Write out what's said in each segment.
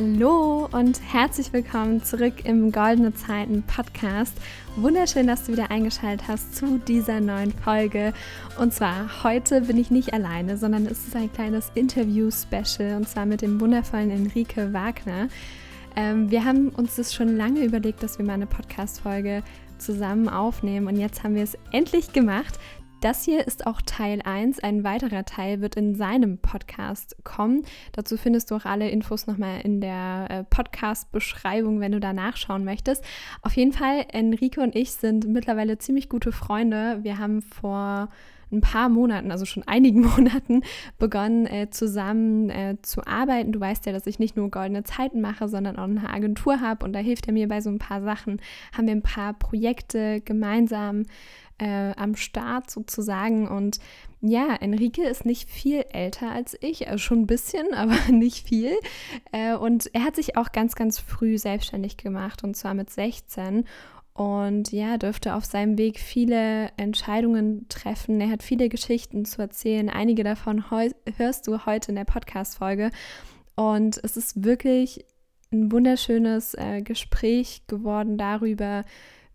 Hallo und herzlich willkommen zurück im Goldene Zeiten Podcast. Wunderschön, dass du wieder eingeschaltet hast zu dieser neuen Folge. Und zwar heute bin ich nicht alleine, sondern es ist ein kleines Interview-Special und zwar mit dem wundervollen Enrique Wagner. Ähm, wir haben uns das schon lange überlegt, dass wir mal eine Podcast-Folge zusammen aufnehmen und jetzt haben wir es endlich gemacht. Das hier ist auch Teil 1. Ein weiterer Teil wird in seinem Podcast kommen. Dazu findest du auch alle Infos nochmal in der äh, Podcast-Beschreibung, wenn du da nachschauen möchtest. Auf jeden Fall, Enrique und ich sind mittlerweile ziemlich gute Freunde. Wir haben vor ein paar Monaten, also schon einigen Monaten, begonnen äh, zusammen äh, zu arbeiten. Du weißt ja, dass ich nicht nur goldene Zeiten mache, sondern auch eine Agentur habe und da hilft er mir bei so ein paar Sachen. Haben wir ein paar Projekte gemeinsam äh, am Start sozusagen. Und ja, Enrique ist nicht viel älter als ich, also schon ein bisschen, aber nicht viel. Äh, und er hat sich auch ganz, ganz früh selbstständig gemacht und zwar mit 16 und ja, dürfte auf seinem Weg viele Entscheidungen treffen. Er hat viele Geschichten zu erzählen. Einige davon hörst du heute in der Podcast-Folge. Und es ist wirklich ein wunderschönes äh, Gespräch geworden darüber,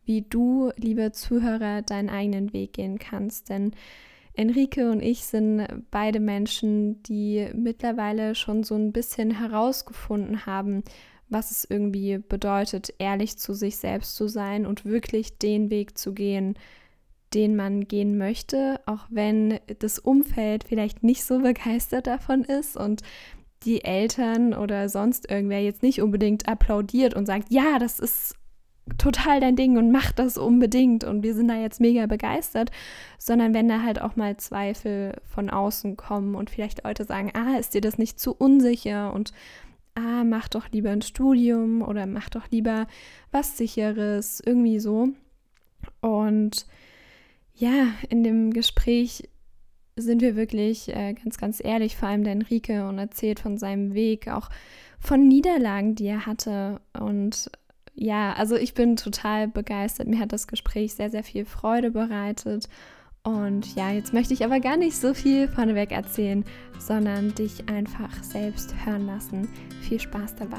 wie du, liebe Zuhörer, deinen eigenen Weg gehen kannst. Denn Enrique und ich sind beide Menschen, die mittlerweile schon so ein bisschen herausgefunden haben, was es irgendwie bedeutet, ehrlich zu sich selbst zu sein und wirklich den Weg zu gehen, den man gehen möchte, auch wenn das Umfeld vielleicht nicht so begeistert davon ist und die Eltern oder sonst irgendwer jetzt nicht unbedingt applaudiert und sagt, ja, das ist total dein Ding und mach das unbedingt und wir sind da jetzt mega begeistert, sondern wenn da halt auch mal Zweifel von außen kommen und vielleicht Leute sagen, ah, ist dir das nicht zu unsicher und ah, mach doch lieber ein Studium oder mach doch lieber was sicheres, irgendwie so. Und ja, in dem Gespräch sind wir wirklich äh, ganz, ganz ehrlich, vor allem der Enrique und erzählt von seinem Weg, auch von Niederlagen, die er hatte und ja, also ich bin total begeistert. Mir hat das Gespräch sehr, sehr viel Freude bereitet. Und ja, jetzt möchte ich aber gar nicht so viel vorneweg erzählen, sondern dich einfach selbst hören lassen. Viel Spaß dabei.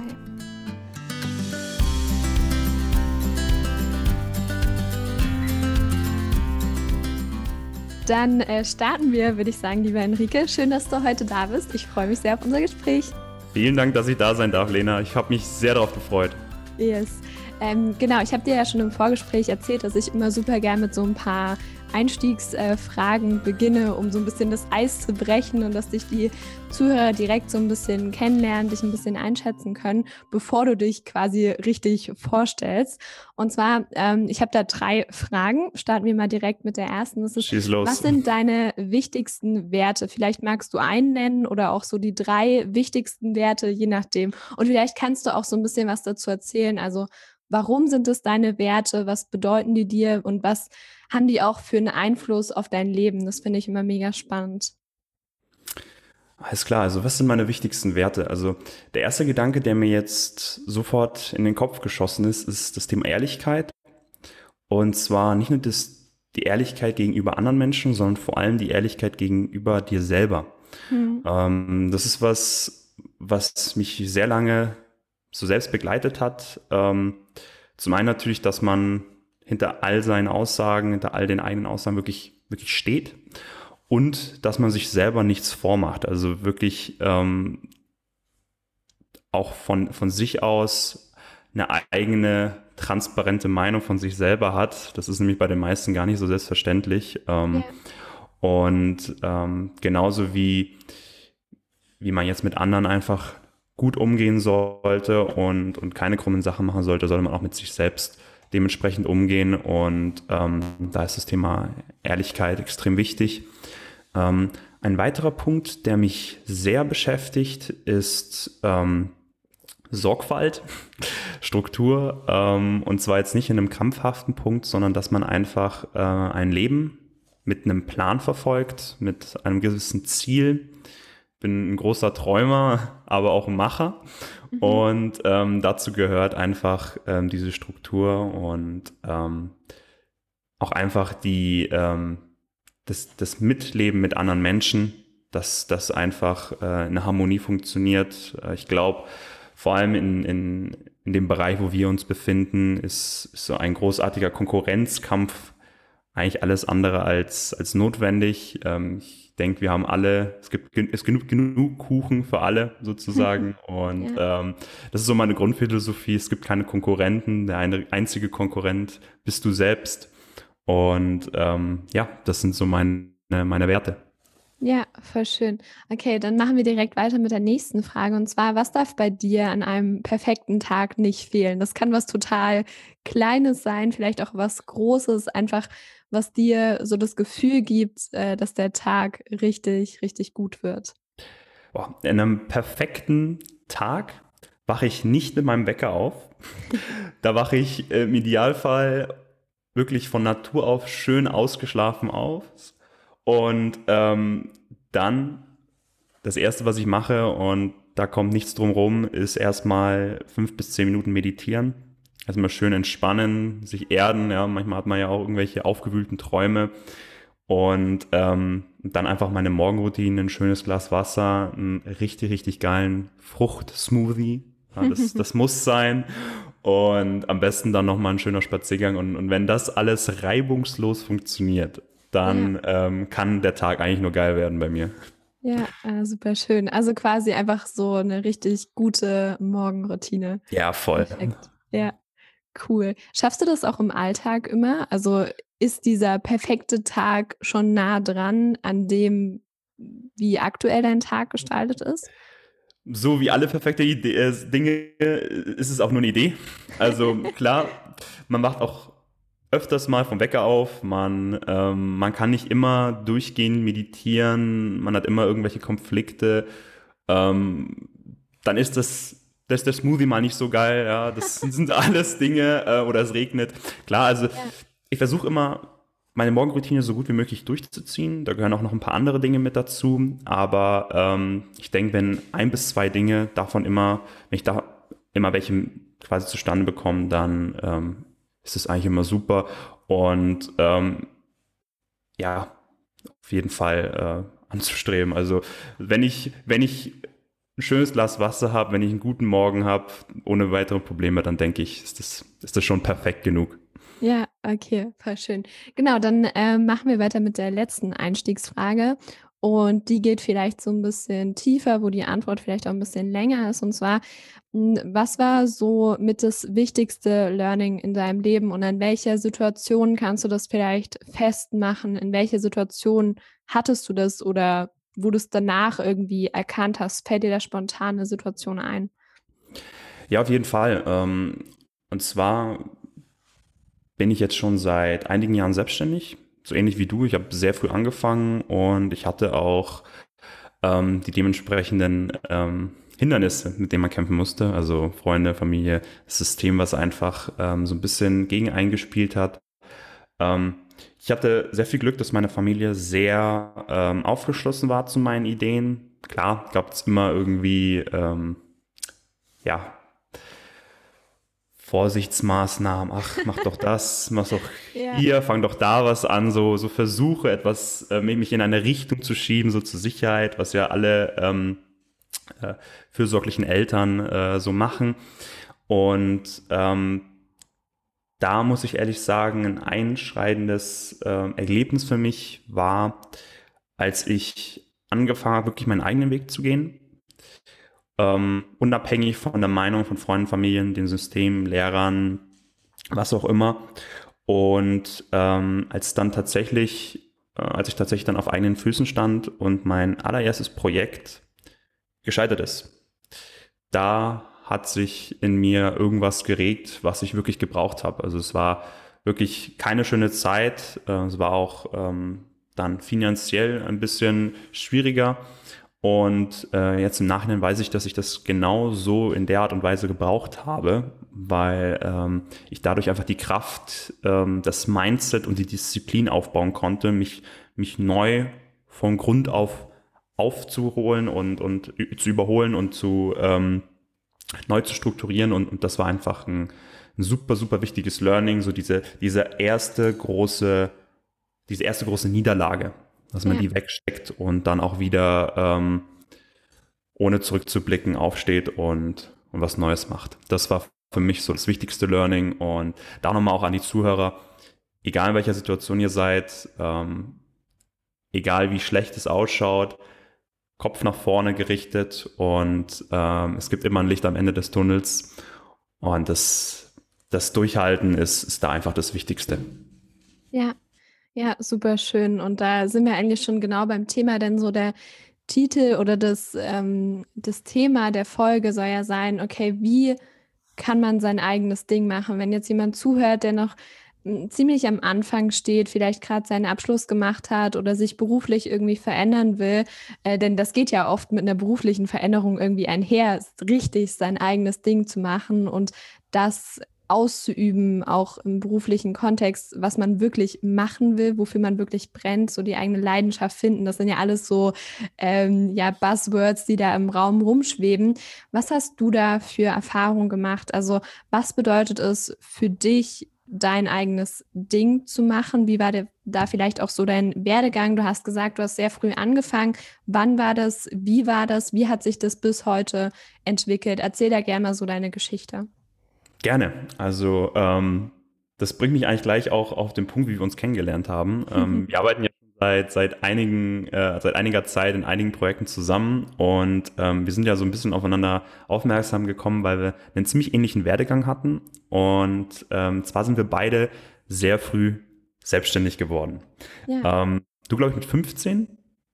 Dann äh, starten wir, würde ich sagen, lieber Enrique. Schön, dass du heute da bist. Ich freue mich sehr auf unser Gespräch. Vielen Dank, dass ich da sein darf, Lena. Ich habe mich sehr darauf gefreut. Yes. Ähm, genau, ich habe dir ja schon im Vorgespräch erzählt, dass ich immer super gern mit so ein paar Einstiegsfragen beginne, um so ein bisschen das Eis zu brechen und dass dich die Zuhörer direkt so ein bisschen kennenlernen, dich ein bisschen einschätzen können, bevor du dich quasi richtig vorstellst. Und zwar, ähm, ich habe da drei Fragen. Starten wir mal direkt mit der ersten. Das ist, Schieß los. Was sind deine wichtigsten Werte? Vielleicht magst du einen nennen oder auch so die drei wichtigsten Werte, je nachdem. Und vielleicht kannst du auch so ein bisschen was dazu erzählen. Also Warum sind es deine Werte? Was bedeuten die dir? Und was haben die auch für einen Einfluss auf dein Leben? Das finde ich immer mega spannend. Alles klar, also was sind meine wichtigsten Werte? Also der erste Gedanke, der mir jetzt sofort in den Kopf geschossen ist, ist das Thema Ehrlichkeit. Und zwar nicht nur das, die Ehrlichkeit gegenüber anderen Menschen, sondern vor allem die Ehrlichkeit gegenüber dir selber. Hm. Ähm, das ist was, was mich sehr lange so selbst begleitet hat. Ähm, zum einen natürlich, dass man hinter all seinen Aussagen, hinter all den eigenen Aussagen wirklich, wirklich steht und dass man sich selber nichts vormacht. Also wirklich ähm, auch von, von sich aus eine eigene transparente Meinung von sich selber hat. Das ist nämlich bei den meisten gar nicht so selbstverständlich. Ähm, yeah. Und ähm, genauso wie, wie man jetzt mit anderen einfach gut umgehen sollte und, und keine krummen Sachen machen sollte, sollte man auch mit sich selbst dementsprechend umgehen. Und ähm, da ist das Thema Ehrlichkeit extrem wichtig. Ähm, ein weiterer Punkt, der mich sehr beschäftigt, ist ähm, Sorgfalt, Struktur. Ähm, und zwar jetzt nicht in einem krampfhaften Punkt, sondern dass man einfach äh, ein Leben mit einem Plan verfolgt, mit einem gewissen Ziel bin ein großer Träumer, aber auch ein Macher. Mhm. Und ähm, dazu gehört einfach ähm, diese Struktur und ähm, auch einfach die, ähm, das, das Mitleben mit anderen Menschen, dass das einfach äh, eine Harmonie funktioniert. Äh, ich glaube, vor allem in, in, in dem Bereich, wo wir uns befinden, ist, ist so ein großartiger Konkurrenzkampf eigentlich alles andere als, als notwendig. Ähm, ich denke, wir haben alle, es gibt es genug, genug Kuchen für alle sozusagen. Und ja. ähm, das ist so meine Grundphilosophie. Es gibt keine Konkurrenten. Der eine, einzige Konkurrent bist du selbst. Und ähm, ja, das sind so meine, meine Werte. Ja, voll schön. Okay, dann machen wir direkt weiter mit der nächsten Frage. Und zwar, was darf bei dir an einem perfekten Tag nicht fehlen? Das kann was total Kleines sein, vielleicht auch was Großes, einfach was dir so das Gefühl gibt, äh, dass der Tag richtig, richtig gut wird. Boah, in einem perfekten Tag wache ich nicht mit meinem Wecker auf. da wache ich im Idealfall wirklich von Natur auf schön ausgeschlafen auf und ähm, dann das Erste, was ich mache, und da kommt nichts drum rum, ist erstmal fünf bis zehn Minuten meditieren. Erstmal schön entspannen, sich erden. Ja, manchmal hat man ja auch irgendwelche aufgewühlten Träume. Und ähm, dann einfach meine Morgenroutine, ein schönes Glas Wasser, einen richtig, richtig geilen Fruchtsmoothie. Ja, das, das muss sein. Und am besten dann nochmal ein schöner Spaziergang. Und, und wenn das alles reibungslos funktioniert, dann ja. ähm, kann der Tag eigentlich nur geil werden bei mir. Ja, äh, super schön. Also quasi einfach so eine richtig gute Morgenroutine. Ja, voll. Perfekt. Ja, cool. Schaffst du das auch im Alltag immer? Also ist dieser perfekte Tag schon nah dran an dem, wie aktuell dein Tag gestaltet ist? So wie alle perfekte Idee, äh, Dinge äh, ist es auch nur eine Idee. Also klar, man macht auch öfters mal vom Wecker auf. Man, ähm, man kann nicht immer durchgehend meditieren. Man hat immer irgendwelche Konflikte. Ähm, dann ist das, das der Smoothie mal nicht so geil. Ja, das sind alles Dinge äh, oder es regnet. Klar, also ja. ich versuche immer meine Morgenroutine so gut wie möglich durchzuziehen. Da gehören auch noch ein paar andere Dinge mit dazu. Aber ähm, ich denke, wenn ein bis zwei Dinge davon immer, wenn ich da immer welche quasi zustande bekomme, dann ähm, ist es eigentlich immer super. Und ähm, ja, auf jeden Fall äh, anzustreben. Also wenn ich, wenn ich ein schönes Glas Wasser habe, wenn ich einen guten Morgen habe, ohne weitere Probleme, dann denke ich, ist das, ist das schon perfekt genug. Ja, okay, voll schön. Genau, dann äh, machen wir weiter mit der letzten Einstiegsfrage. Und die geht vielleicht so ein bisschen tiefer, wo die Antwort vielleicht auch ein bisschen länger ist. Und zwar, hm, was war so mit das wichtigste Learning in deinem Leben und in welcher Situation kannst du das vielleicht festmachen? In welcher Situation hattest du das oder wo du es danach irgendwie erkannt hast? Fällt dir da spontan eine Situation ein? Ja, auf jeden Fall. Ähm, und zwar bin ich jetzt schon seit einigen Jahren selbstständig so ähnlich wie du, ich habe sehr früh angefangen und ich hatte auch ähm, die dementsprechenden ähm, Hindernisse, mit denen man kämpfen musste. Also Freunde, Familie, das System, was einfach ähm, so ein bisschen gegen eingespielt hat. Ähm, ich hatte sehr viel Glück, dass meine Familie sehr ähm, aufgeschlossen war zu meinen Ideen. Klar, gab es immer irgendwie ähm, ja, Vorsichtsmaßnahmen, ach, mach doch das, mach doch ja. hier, fang doch da was an, so, so versuche etwas, äh, mich in eine Richtung zu schieben, so zur Sicherheit, was ja alle ähm, äh, fürsorglichen Eltern äh, so machen. Und ähm, da muss ich ehrlich sagen, ein einschreidendes äh, Erlebnis für mich war, als ich angefangen habe, wirklich meinen eigenen Weg zu gehen ähm, unabhängig von der Meinung von Freunden, Familien, dem System, Lehrern, was auch immer. Und ähm, als dann tatsächlich, äh, als ich tatsächlich dann auf eigenen Füßen stand und mein allererstes Projekt gescheitert ist, da hat sich in mir irgendwas geregt, was ich wirklich gebraucht habe. Also es war wirklich keine schöne Zeit. Äh, es war auch ähm, dann finanziell ein bisschen schwieriger. Und äh, jetzt im Nachhinein weiß ich, dass ich das genau so in der Art und Weise gebraucht habe, weil ähm, ich dadurch einfach die Kraft, ähm, das Mindset und die Disziplin aufbauen konnte, mich, mich neu von Grund auf aufzuholen und, und zu überholen und zu ähm, neu zu strukturieren. Und, und das war einfach ein, ein super, super wichtiges Learning, so diese, diese erste große, diese erste große Niederlage, dass man ja. die wegsteckt und dann auch wieder ähm, ohne zurückzublicken aufsteht und, und was Neues macht. Das war für mich so das wichtigste Learning und da nochmal auch an die Zuhörer, egal in welcher Situation ihr seid, ähm, egal wie schlecht es ausschaut, Kopf nach vorne gerichtet und ähm, es gibt immer ein Licht am Ende des Tunnels und das, das Durchhalten ist, ist da einfach das Wichtigste. Ja, ja, super schön. Und da sind wir eigentlich schon genau beim Thema, denn so der Titel oder das, ähm, das Thema der Folge soll ja sein, okay, wie kann man sein eigenes Ding machen? Wenn jetzt jemand zuhört, der noch hm, ziemlich am Anfang steht, vielleicht gerade seinen Abschluss gemacht hat oder sich beruflich irgendwie verändern will, äh, denn das geht ja oft mit einer beruflichen Veränderung irgendwie einher, richtig sein eigenes Ding zu machen und das auszuüben, auch im beruflichen Kontext, was man wirklich machen will, wofür man wirklich brennt, so die eigene Leidenschaft finden. Das sind ja alles so ähm, ja, Buzzwords, die da im Raum rumschweben. Was hast du da für Erfahrungen gemacht? Also was bedeutet es für dich, dein eigenes Ding zu machen? Wie war der, da vielleicht auch so dein Werdegang? Du hast gesagt, du hast sehr früh angefangen. Wann war das? Wie war das? Wie hat sich das bis heute entwickelt? Erzähl da gerne mal so deine Geschichte. Gerne. Also ähm, das bringt mich eigentlich gleich auch auf den Punkt, wie wir uns kennengelernt haben. Ähm, wir arbeiten ja seit, seit, einigen, äh, seit einiger Zeit in einigen Projekten zusammen und ähm, wir sind ja so ein bisschen aufeinander aufmerksam gekommen, weil wir einen ziemlich ähnlichen Werdegang hatten. Und ähm, zwar sind wir beide sehr früh selbstständig geworden. Ja. Ähm, du, glaube ich, mit 15?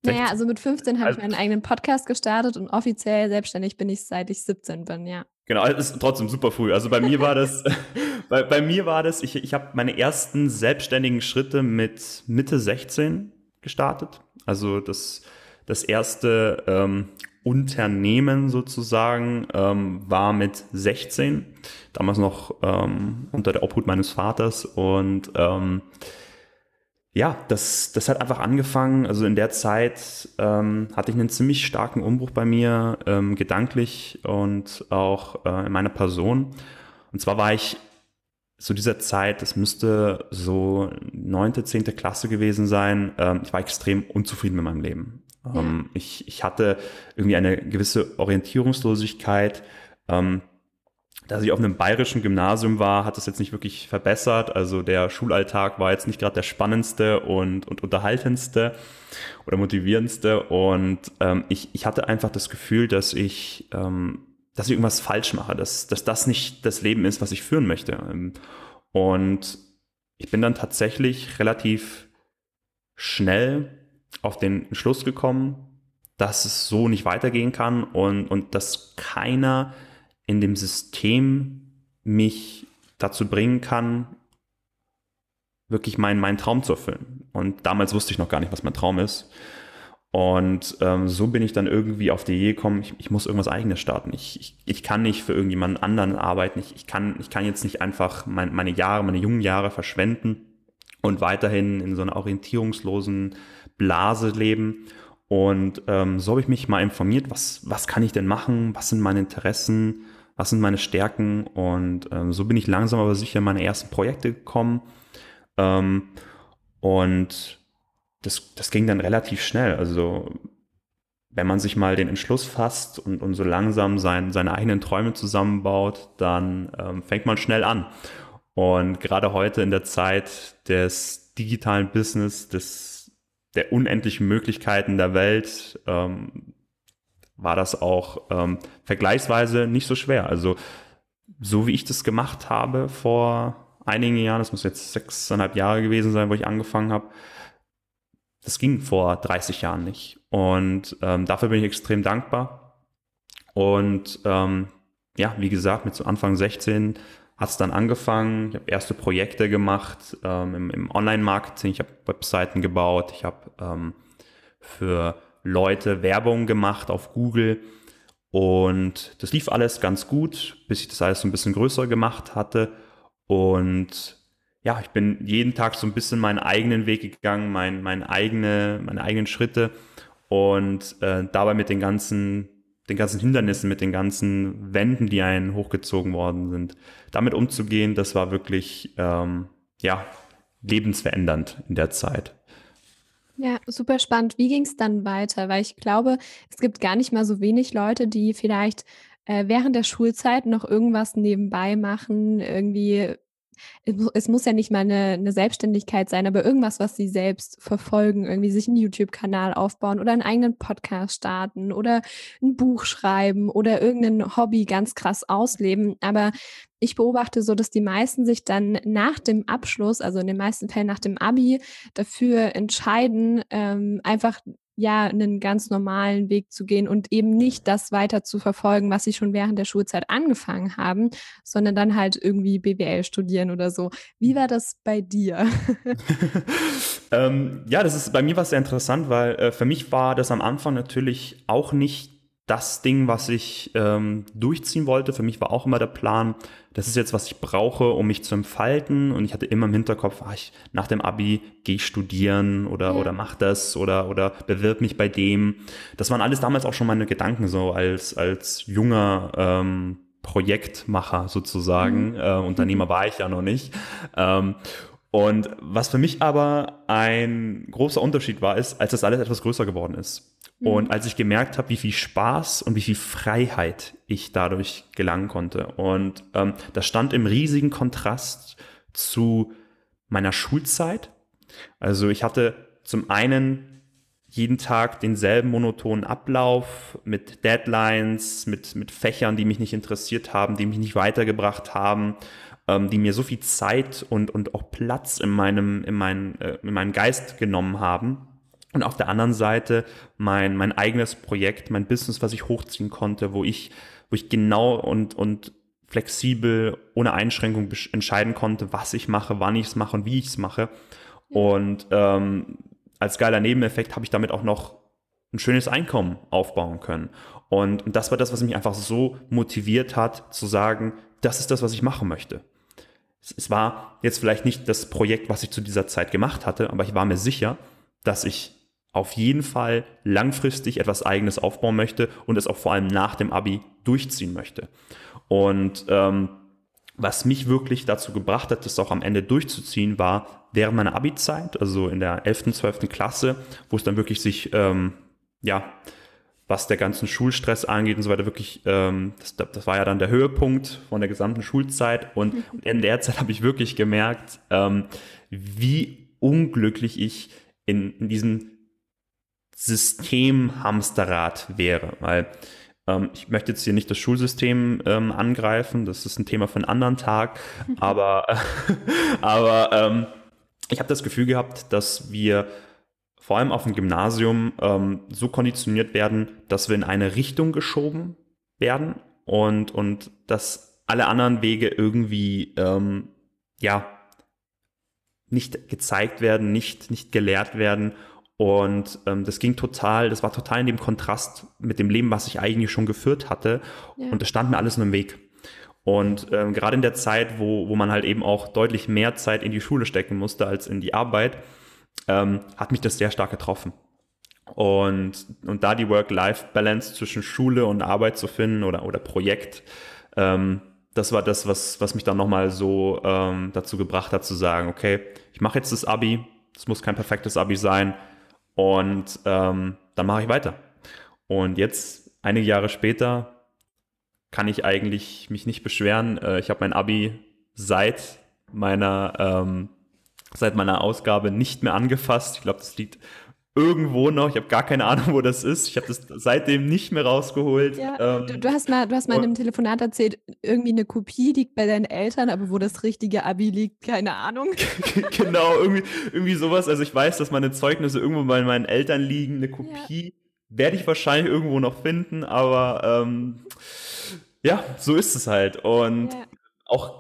Naja, also mit 15 habe ich also meinen eigenen Podcast gestartet und offiziell selbstständig bin ich, seit ich 17 bin, ja. Genau, es ist trotzdem super früh. Also bei mir war das, bei, bei mir war das, ich, ich habe meine ersten selbstständigen Schritte mit Mitte 16 gestartet. Also das, das erste ähm, Unternehmen sozusagen ähm, war mit 16, damals noch ähm, unter der Obhut meines Vaters und ähm, ja, das, das hat einfach angefangen. Also in der Zeit ähm, hatte ich einen ziemlich starken Umbruch bei mir, ähm, gedanklich und auch äh, in meiner Person. Und zwar war ich zu dieser Zeit, das müsste so neunte, zehnte Klasse gewesen sein, ähm, ich war extrem unzufrieden mit meinem Leben. Ja. Ähm, ich, ich hatte irgendwie eine gewisse Orientierungslosigkeit. Ähm, dass ich auf einem bayerischen Gymnasium war, hat das jetzt nicht wirklich verbessert. Also der Schulalltag war jetzt nicht gerade der spannendste und, und unterhaltendste oder motivierendste. Und ähm, ich, ich hatte einfach das Gefühl, dass ich, ähm, dass ich irgendwas falsch mache, dass, dass das nicht das Leben ist, was ich führen möchte. Ähm, und ich bin dann tatsächlich relativ schnell auf den Schluss gekommen, dass es so nicht weitergehen kann und, und dass keiner in dem System mich dazu bringen kann, wirklich meinen, meinen Traum zu erfüllen. Und damals wusste ich noch gar nicht, was mein Traum ist. Und ähm, so bin ich dann irgendwie auf die Idee gekommen, ich, ich muss irgendwas eigenes starten. Ich, ich, ich kann nicht für irgendjemanden anderen arbeiten. Ich, ich, kann, ich kann jetzt nicht einfach mein, meine Jahre, meine jungen Jahre verschwenden und weiterhin in so einer orientierungslosen Blase leben. Und ähm, so habe ich mich mal informiert, was, was kann ich denn machen, was sind meine Interessen, was sind meine Stärken und ähm, so bin ich langsam aber sicher in meine ersten Projekte gekommen ähm, und das, das ging dann relativ schnell. Also wenn man sich mal den Entschluss fasst und, und so langsam sein, seine eigenen Träume zusammenbaut, dann ähm, fängt man schnell an. Und gerade heute in der Zeit des digitalen Business, des, der unendlichen Möglichkeiten der Welt, ähm, war das auch ähm, vergleichsweise nicht so schwer. Also so wie ich das gemacht habe vor einigen Jahren, das muss jetzt sechseinhalb Jahre gewesen sein, wo ich angefangen habe, das ging vor 30 Jahren nicht. Und ähm, dafür bin ich extrem dankbar. Und ähm, ja, wie gesagt, mit so Anfang 16 hat es dann angefangen. Ich habe erste Projekte gemacht ähm, im, im Online-Marketing. Ich habe Webseiten gebaut. Ich habe ähm, für Leute Werbung gemacht auf Google. Und das lief alles ganz gut, bis ich das alles so ein bisschen größer gemacht hatte. Und ja, ich bin jeden Tag so ein bisschen meinen eigenen Weg gegangen, mein, mein eigene, meine eigenen Schritte und äh, dabei mit den ganzen, den ganzen Hindernissen, mit den ganzen Wänden, die einen hochgezogen worden sind, damit umzugehen, das war wirklich ähm, ja lebensverändernd in der Zeit. Ja, super spannend. Wie ging es dann weiter? Weil ich glaube, es gibt gar nicht mal so wenig Leute, die vielleicht äh, während der Schulzeit noch irgendwas nebenbei machen, irgendwie es muss ja nicht mal eine, eine Selbstständigkeit sein, aber irgendwas, was sie selbst verfolgen, irgendwie sich einen YouTube-Kanal aufbauen oder einen eigenen Podcast starten oder ein Buch schreiben oder irgendein Hobby ganz krass ausleben. Aber ich beobachte so, dass die meisten sich dann nach dem Abschluss, also in den meisten Fällen nach dem Abi, dafür entscheiden, ähm, einfach ja, einen ganz normalen Weg zu gehen und eben nicht das weiter zu verfolgen, was sie schon während der Schulzeit angefangen haben, sondern dann halt irgendwie BWL studieren oder so. Wie war das bei dir? ähm, ja, das ist bei mir was sehr interessant, weil äh, für mich war das am Anfang natürlich auch nicht das Ding, was ich ähm, durchziehen wollte. Für mich war auch immer der Plan, das ist jetzt, was ich brauche, um mich zu entfalten. Und ich hatte immer im Hinterkopf, ach, ich, nach dem Abi gehe ich studieren oder, ja. oder mach das oder, oder bewirb mich bei dem. Das waren alles damals auch schon meine Gedanken, so als, als junger ähm, Projektmacher sozusagen. Mhm. Äh, Unternehmer war ich ja noch nicht. Ähm, und was für mich aber ein großer Unterschied war, ist, als das alles etwas größer geworden ist. Mhm. Und als ich gemerkt habe, wie viel Spaß und wie viel Freiheit ich dadurch gelangen konnte. Und ähm, das stand im riesigen Kontrast zu meiner Schulzeit. Also ich hatte zum einen jeden Tag denselben monotonen Ablauf mit Deadlines, mit, mit Fächern, die mich nicht interessiert haben, die mich nicht weitergebracht haben, ähm, die mir so viel Zeit und, und auch Platz in meinem, in, mein, äh, in meinem Geist genommen haben. Und auf der anderen Seite mein, mein eigenes Projekt, mein Business, was ich hochziehen konnte, wo ich, wo ich genau und, und flexibel, ohne Einschränkung entscheiden konnte, was ich mache, wann ich es mache und wie ich es mache. Und ähm, als geiler Nebeneffekt habe ich damit auch noch ein schönes Einkommen aufbauen können. Und, und das war das, was mich einfach so motiviert hat, zu sagen, das ist das, was ich machen möchte. Es, es war jetzt vielleicht nicht das Projekt, was ich zu dieser Zeit gemacht hatte, aber ich war mir sicher, dass ich auf jeden Fall langfristig etwas Eigenes aufbauen möchte und es auch vor allem nach dem Abi durchziehen möchte. Und ähm, was mich wirklich dazu gebracht hat, das auch am Ende durchzuziehen, war während meiner Abi-Zeit, also in der 11., 12. Klasse, wo es dann wirklich sich, ähm, ja, was der ganzen Schulstress angeht und so weiter, wirklich, ähm, das, das war ja dann der Höhepunkt von der gesamten Schulzeit. Und in der Zeit habe ich wirklich gemerkt, ähm, wie unglücklich ich in, in diesem System-Hamsterrad wäre. Weil ähm, ich möchte jetzt hier nicht das Schulsystem ähm, angreifen, das ist ein Thema für einen anderen Tag, aber, aber ähm, ich habe das Gefühl gehabt, dass wir vor allem auf dem Gymnasium ähm, so konditioniert werden, dass wir in eine Richtung geschoben werden und, und dass alle anderen Wege irgendwie ähm, ja nicht gezeigt werden, nicht, nicht gelehrt werden und ähm, das ging total, das war total in dem Kontrast mit dem Leben, was ich eigentlich schon geführt hatte. Ja. Und das stand mir alles nur im Weg. Und ähm, gerade in der Zeit, wo, wo man halt eben auch deutlich mehr Zeit in die Schule stecken musste als in die Arbeit, ähm, hat mich das sehr stark getroffen. Und, und da die Work-Life-Balance zwischen Schule und Arbeit zu finden oder, oder Projekt, ähm, das war das, was, was mich dann nochmal so ähm, dazu gebracht hat zu sagen, okay, ich mache jetzt das Abi, es muss kein perfektes Abi sein, und ähm, dann mache ich weiter. Und jetzt, einige Jahre später, kann ich eigentlich mich nicht beschweren. Äh, ich habe mein Abi seit meiner, ähm, seit meiner Ausgabe nicht mehr angefasst. Ich glaube, das liegt irgendwo noch. Ich habe gar keine Ahnung, wo das ist. Ich habe das seitdem nicht mehr rausgeholt. Ja, ähm, du, du, hast mal, du hast mal in einem Telefonat erzählt, irgendwie eine Kopie liegt bei deinen Eltern, aber wo das richtige Abi liegt, keine Ahnung. genau, irgendwie, irgendwie sowas. Also ich weiß, dass meine Zeugnisse irgendwo bei meinen Eltern liegen. Eine Kopie ja. werde ich wahrscheinlich irgendwo noch finden, aber ähm, ja, so ist es halt. Und ja. auch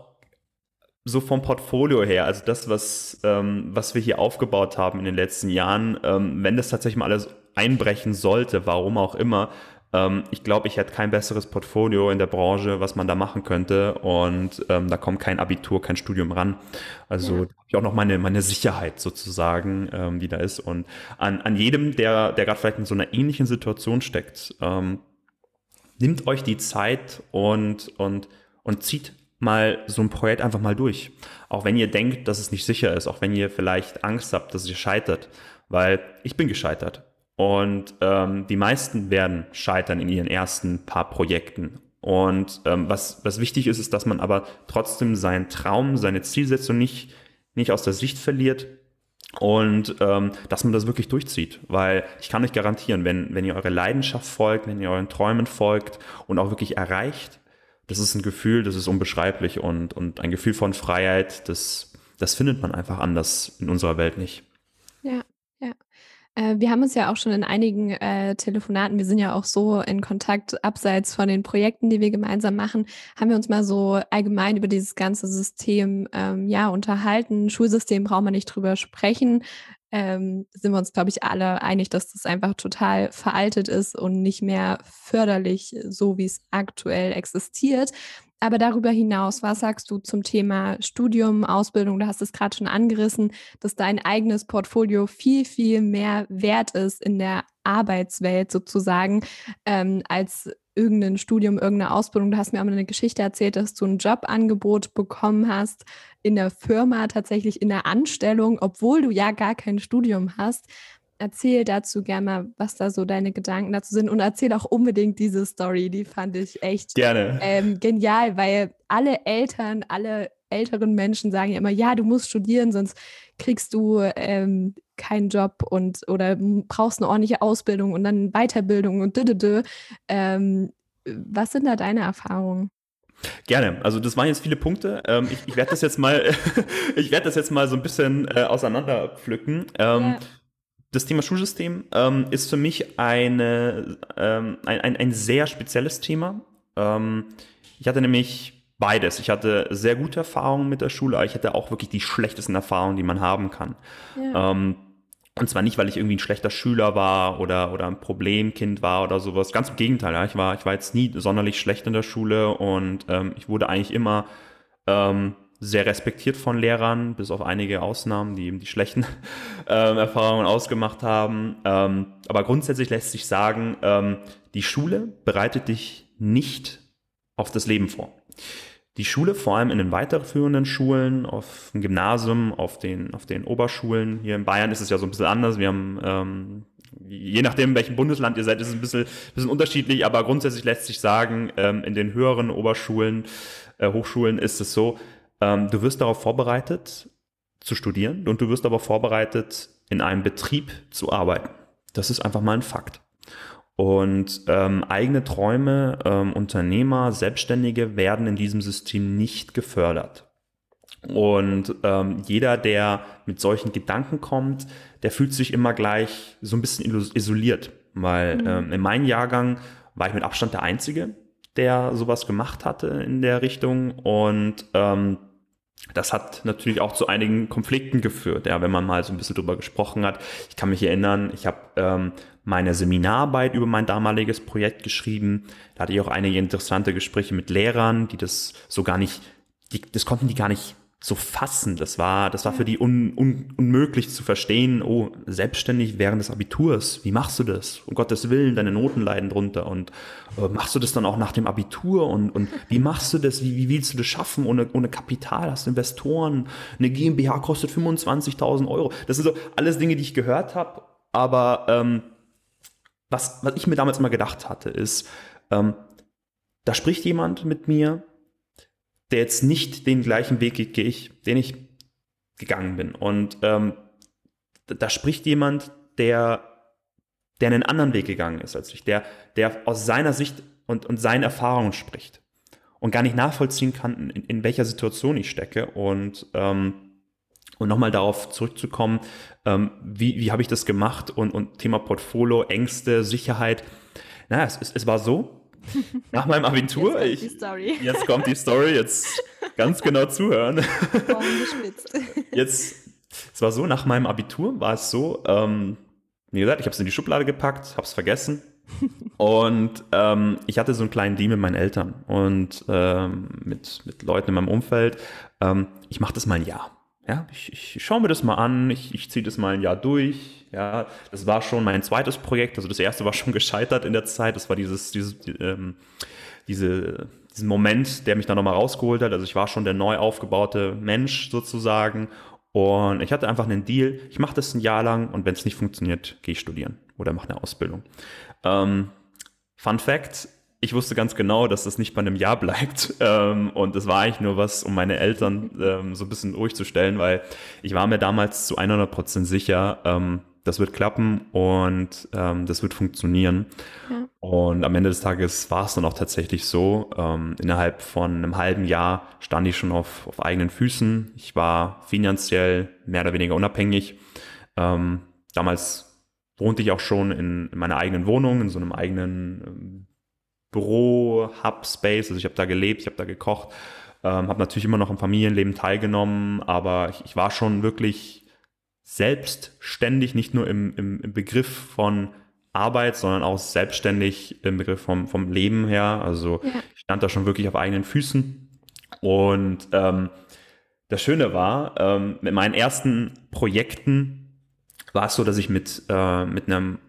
so vom Portfolio her, also das, was, ähm, was wir hier aufgebaut haben in den letzten Jahren, ähm, wenn das tatsächlich mal alles einbrechen sollte, warum auch immer, ähm, ich glaube, ich hätte kein besseres Portfolio in der Branche, was man da machen könnte. Und ähm, da kommt kein Abitur, kein Studium ran. Also ja. habe ich auch noch meine, meine Sicherheit sozusagen, ähm, die da ist. Und an, an jedem, der, der gerade vielleicht in so einer ähnlichen Situation steckt, ähm, nimmt euch die Zeit und, und, und zieht mal so ein Projekt einfach mal durch. Auch wenn ihr denkt, dass es nicht sicher ist, auch wenn ihr vielleicht Angst habt, dass ihr scheitert. Weil ich bin gescheitert. Und ähm, die meisten werden scheitern in ihren ersten paar Projekten. Und ähm, was, was wichtig ist, ist, dass man aber trotzdem seinen Traum, seine Zielsetzung nicht, nicht aus der Sicht verliert und ähm, dass man das wirklich durchzieht. Weil ich kann euch garantieren, wenn, wenn ihr eure Leidenschaft folgt, wenn ihr euren Träumen folgt und auch wirklich erreicht, das ist ein Gefühl, das ist unbeschreiblich und, und ein Gefühl von Freiheit, das, das findet man einfach anders in unserer Welt nicht. Ja, ja. Äh, wir haben uns ja auch schon in einigen äh, Telefonaten, wir sind ja auch so in Kontakt abseits von den Projekten, die wir gemeinsam machen, haben wir uns mal so allgemein über dieses ganze System ähm, ja unterhalten. Schulsystem braucht man nicht drüber sprechen. Ähm, sind wir uns, glaube ich, alle einig, dass das einfach total veraltet ist und nicht mehr förderlich, so wie es aktuell existiert. Aber darüber hinaus, was sagst du zum Thema Studium, Ausbildung? Du hast es gerade schon angerissen, dass dein eigenes Portfolio viel, viel mehr wert ist in der Arbeitswelt sozusagen, ähm, als irgendein Studium, irgendeine Ausbildung. Du hast mir auch mal eine Geschichte erzählt, dass du ein Jobangebot bekommen hast in der Firma, tatsächlich in der Anstellung, obwohl du ja gar kein Studium hast erzähl dazu gerne mal, was da so deine Gedanken dazu sind und erzähl auch unbedingt diese Story. Die fand ich echt gerne. Ähm, genial, weil alle Eltern, alle älteren Menschen sagen ja immer, ja, du musst studieren, sonst kriegst du ähm, keinen Job und oder brauchst eine ordentliche Ausbildung und dann Weiterbildung und dü, ähm, was sind da deine Erfahrungen? Gerne. Also das waren jetzt viele Punkte. Ähm, ich, ich werde das jetzt mal, ich werde das jetzt mal so ein bisschen äh, auseinanderpflücken. Ähm, ja das Thema Schulsystem ähm, ist für mich eine, ähm, ein, ein, ein, sehr spezielles Thema. Ähm, ich hatte nämlich beides. Ich hatte sehr gute Erfahrungen mit der Schule, aber ich hatte auch wirklich die schlechtesten Erfahrungen, die man haben kann. Ja. Und zwar nicht, weil ich irgendwie ein schlechter Schüler war oder, oder ein Problemkind war oder sowas. Ganz im Gegenteil. Ja. Ich, war, ich war jetzt nie sonderlich schlecht in der Schule und ähm, ich wurde eigentlich immer ähm, sehr respektiert von Lehrern, bis auf einige Ausnahmen, die eben die schlechten ähm, Erfahrungen ausgemacht haben. Ähm, aber grundsätzlich lässt sich sagen, ähm, die Schule bereitet dich nicht auf das Leben vor. Die Schule, vor allem in den weiterführenden Schulen, auf dem Gymnasium, auf den, auf den Oberschulen, hier in Bayern ist es ja so ein bisschen anders. Wir haben, ähm, je nachdem, in welchem Bundesland ihr seid, ist es ein bisschen, bisschen unterschiedlich, aber grundsätzlich lässt sich sagen, ähm, in den höheren Oberschulen, äh, Hochschulen ist es so, ähm, du wirst darauf vorbereitet zu studieren und du wirst aber vorbereitet, in einem Betrieb zu arbeiten. Das ist einfach mal ein Fakt. Und ähm, eigene Träume, ähm, Unternehmer, Selbstständige werden in diesem System nicht gefördert. Und ähm, jeder, der mit solchen Gedanken kommt, der fühlt sich immer gleich so ein bisschen isoliert. Weil mhm. ähm, in meinem Jahrgang war ich mit Abstand der Einzige, der sowas gemacht hatte in der Richtung. Und ähm, das hat natürlich auch zu einigen Konflikten geführt, ja, wenn man mal so ein bisschen drüber gesprochen hat. Ich kann mich erinnern, ich habe ähm, meine Seminararbeit über mein damaliges Projekt geschrieben. Da hatte ich auch einige interessante Gespräche mit Lehrern, die das so gar nicht, die, das konnten die gar nicht so fassen. Das war, das war für die un, un, unmöglich zu verstehen. Oh, selbstständig während des Abiturs. Wie machst du das? Um Gottes Willen, deine Noten leiden drunter. Und äh, machst du das dann auch nach dem Abitur? Und, und wie machst du das? Wie, wie willst du das schaffen? Ohne, ohne Kapital, hast du Investoren. Eine GmbH kostet 25.000 Euro. Das sind so alles Dinge, die ich gehört habe. Aber ähm, was, was ich mir damals immer gedacht hatte, ist, ähm, da spricht jemand mit mir, der jetzt nicht den gleichen Weg geht, ich, den ich gegangen bin. Und ähm, da spricht jemand, der, der einen anderen Weg gegangen ist als ich, der, der aus seiner Sicht und, und seinen Erfahrungen spricht und gar nicht nachvollziehen kann, in, in welcher Situation ich stecke. Und, ähm, und nochmal darauf zurückzukommen, ähm, wie, wie habe ich das gemacht und, und Thema Portfolio, Ängste, Sicherheit. Na, es, es, es war so, nach meinem Abitur. Jetzt kommt, ich, die Story. jetzt kommt die Story, jetzt ganz genau zuhören. Jetzt, es war so, nach meinem Abitur war es so, ähm, wie gesagt, ich habe es in die Schublade gepackt, habe es vergessen. und ähm, ich hatte so einen kleinen Deal mit meinen Eltern und ähm, mit, mit Leuten in meinem Umfeld. Ähm, ich mache das mal ein Jahr. Ja, ich, ich schaue mir das mal an, ich, ich ziehe das mal ein Jahr durch, ja, das war schon mein zweites Projekt. Also das erste war schon gescheitert in der Zeit. Das war dieses, dieses, ähm, diese, diesen Moment, der mich dann nochmal rausgeholt hat. Also ich war schon der neu aufgebaute Mensch sozusagen. Und ich hatte einfach einen Deal. Ich mache das ein Jahr lang und wenn es nicht funktioniert, gehe ich studieren oder mache eine Ausbildung. Ähm, Fun Fact: ich wusste ganz genau, dass das nicht bei einem Jahr bleibt. Ähm, und es war eigentlich nur was, um meine Eltern ähm, so ein bisschen ruhig zu stellen, weil ich war mir damals zu 100 Prozent sicher, ähm, das wird klappen und ähm, das wird funktionieren. Ja. Und am Ende des Tages war es dann auch tatsächlich so. Ähm, innerhalb von einem halben Jahr stand ich schon auf, auf eigenen Füßen. Ich war finanziell mehr oder weniger unabhängig. Ähm, damals wohnte ich auch schon in, in meiner eigenen Wohnung, in so einem eigenen ähm, Büro, Hub Space. Also ich habe da gelebt, ich habe da gekocht, ähm, habe natürlich immer noch am Familienleben teilgenommen, aber ich, ich war schon wirklich selbstständig, nicht nur im, im, im Begriff von Arbeit, sondern auch selbstständig im Begriff vom, vom Leben her. Also ja. ich stand da schon wirklich auf eigenen Füßen. Und ähm, das Schöne war, ähm, mit meinen ersten Projekten war es so, dass ich mit, äh, mit einem